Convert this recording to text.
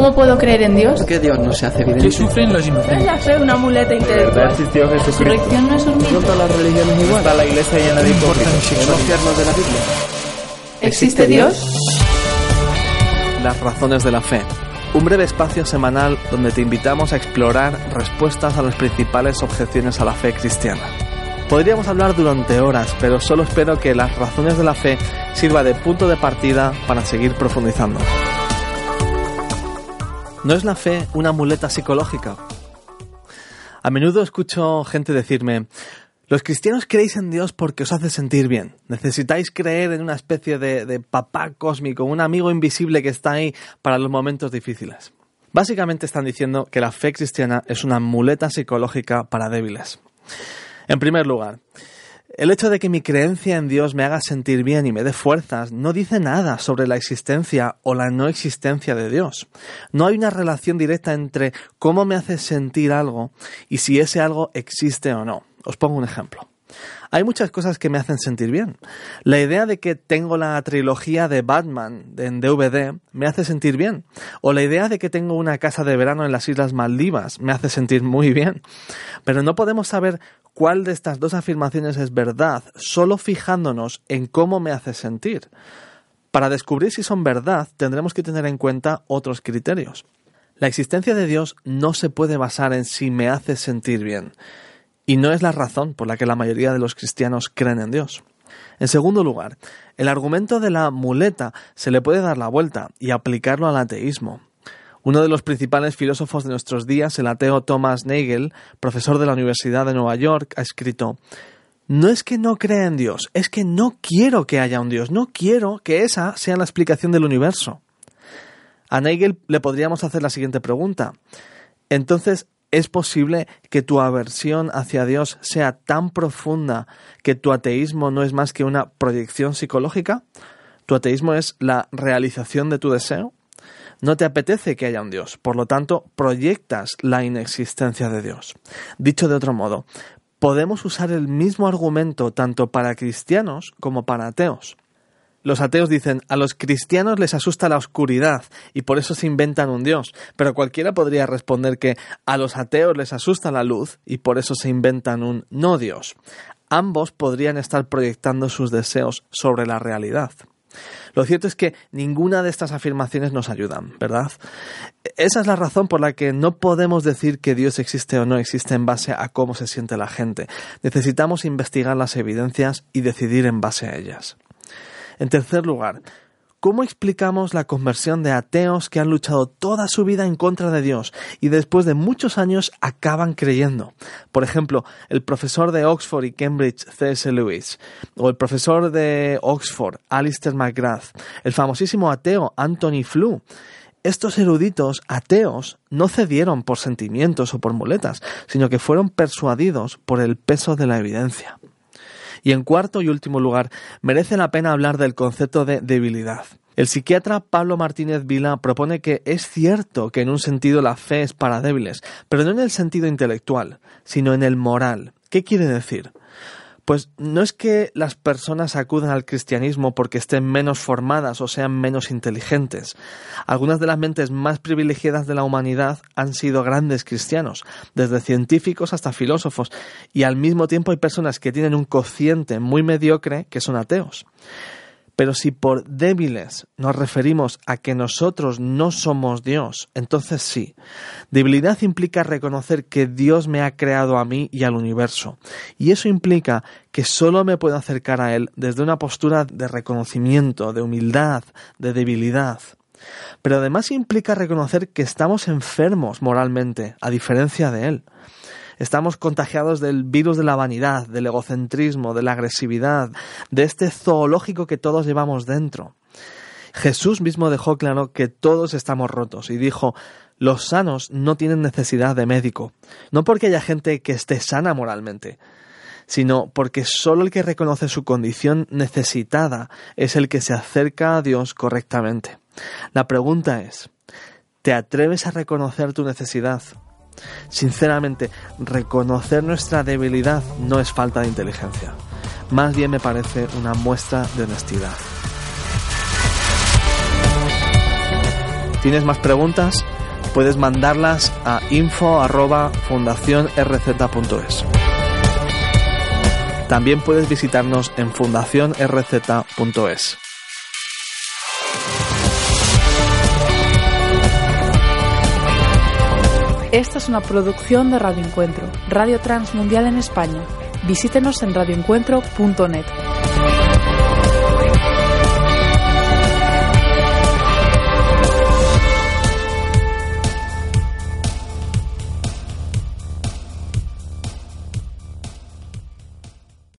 ¿Cómo puedo creer en Dios? ¿Por qué Dios no se hace ¿Qué evidente? sufren los ¿Es inocentes? la fe una muleta ¿Verdad intelectual? existió ¿La Jesucristo? resurrección no es un ¿No mito? todas las religiones igual? Está la iglesia llena de hipócritas. ¿Podemos fiarnos de la Biblia? ¿Existe Dios? Las razones de la fe. Un breve espacio semanal donde te invitamos a explorar respuestas a las principales objeciones a la fe cristiana. Podríamos hablar durante horas, pero solo espero que las razones de la fe sirva de punto de partida para seguir profundizando. ¿No es la fe una muleta psicológica? A menudo escucho gente decirme, los cristianos creéis en Dios porque os hace sentir bien. Necesitáis creer en una especie de, papá cósmico, un amigo invisible que está ahí para los momentos difíciles. Básicamente están diciendo que la fe cristiana es una muleta psicológica para débiles. En primer lugar, el hecho de que mi creencia en Dios me haga sentir bien y me dé fuerzas no dice nada sobre la existencia o la no existencia de Dios. No hay una relación directa entre cómo me hace sentir algo y si ese algo existe o no. Os pongo un ejemplo. Hay muchas cosas que me hacen sentir bien. La idea de que tengo la trilogía de Batman en DVD me hace sentir bien. O la idea de que tengo una casa de verano en las Islas Maldivas me hace sentir muy bien. Pero no podemos saber cuál de estas dos afirmaciones es verdad solo fijándonos en cómo me hace sentir. Para descubrir si son verdad tendremos que tener en cuenta otros criterios. La existencia de Dios no se puede basar en si me hace sentir bien. Y no es la razón por la que la mayoría de los cristianos creen en Dios. En segundo lugar, el argumento de la muleta se le puede dar la vuelta y aplicarlo al ateísmo. Uno de los principales filósofos de nuestros días, el ateo Thomas Nagel, profesor de la Universidad de Nueva York, ha escrito No es que no crea en Dios, es que no quiero que haya un Dios, no quiero que esa sea la explicación del universo. A Nagel le podríamos hacer la siguiente pregunta. Entonces, ¿es posible que tu aversión hacia Dios sea tan profunda que tu ateísmo no es más que una proyección psicológica? ¿Tu ateísmo es la realización de tu deseo? No te apetece que haya un Dios, por lo tanto, proyectas la inexistencia de Dios. Dicho de otro modo, podemos usar el mismo argumento tanto para cristianos como para ateos. Los ateos dicen, a los cristianos les asusta la oscuridad y por eso se inventan un Dios, pero cualquiera podría responder que a los ateos les asusta la luz y por eso se inventan un no Dios. Ambos podrían estar proyectando sus deseos sobre la realidad. Lo cierto es que ninguna de estas afirmaciones nos ayudan, ¿verdad? Esa es la razón por la que no podemos decir que Dios existe o no existe en base a cómo se siente la gente. Necesitamos investigar las evidencias y decidir en base a ellas. En tercer lugar, ¿cómo explicamos la conversión de ateos que han luchado toda su vida en contra de Dios y después de muchos años acaban creyendo? Por ejemplo, el profesor de Oxford y Cambridge C.S. Lewis, o el profesor de Oxford Alistair McGrath, el famosísimo ateo Anthony Flew. Estos eruditos ateos no cedieron por sentimientos o por muletas, sino que fueron persuadidos por el peso de la evidencia. Y en cuarto y último lugar, merece la pena hablar del concepto de debilidad. El psiquiatra Pablo Martínez Vila propone que es cierto que en un sentido la fe es para débiles, pero no en el sentido intelectual, sino en el moral. ¿Qué quiere decir? Pues no es que las personas acudan al cristianismo porque estén menos formadas o sean menos inteligentes. Algunas de las mentes más privilegiadas de la humanidad han sido grandes cristianos, desde científicos hasta filósofos, y al mismo tiempo hay personas que tienen un cociente muy mediocre que son ateos. Pero si por débiles nos referimos a que nosotros no somos Dios, entonces sí. Debilidad implica reconocer que Dios me ha creado a mí y al universo. Y eso implica que solo me puedo acercar a Él desde una postura de reconocimiento, de humildad, de debilidad. Pero además implica reconocer que estamos enfermos moralmente, a diferencia de Él. Estamos contagiados del virus de la vanidad, del egocentrismo, de la agresividad, de este zoológico que todos llevamos dentro. Jesús mismo dejó claro que todos estamos rotos y dijo, los sanos no tienen necesidad de médico, no porque haya gente que esté sana moralmente, sino porque solo el que reconoce su condición necesitada es el que se acerca a Dios correctamente. La pregunta es, ¿te atreves a reconocer tu necesidad? Sinceramente, reconocer nuestra debilidad no es falta de inteligencia, más bien me parece una muestra de honestidad. ¿Tienes más preguntas? Puedes mandarlas a info@fundacionrz.es. También puedes visitarnos en fundacionrz.es. Esta es una producción de Radio Encuentro, Radio Transmundial en España. Visítenos en radioencuentro.net.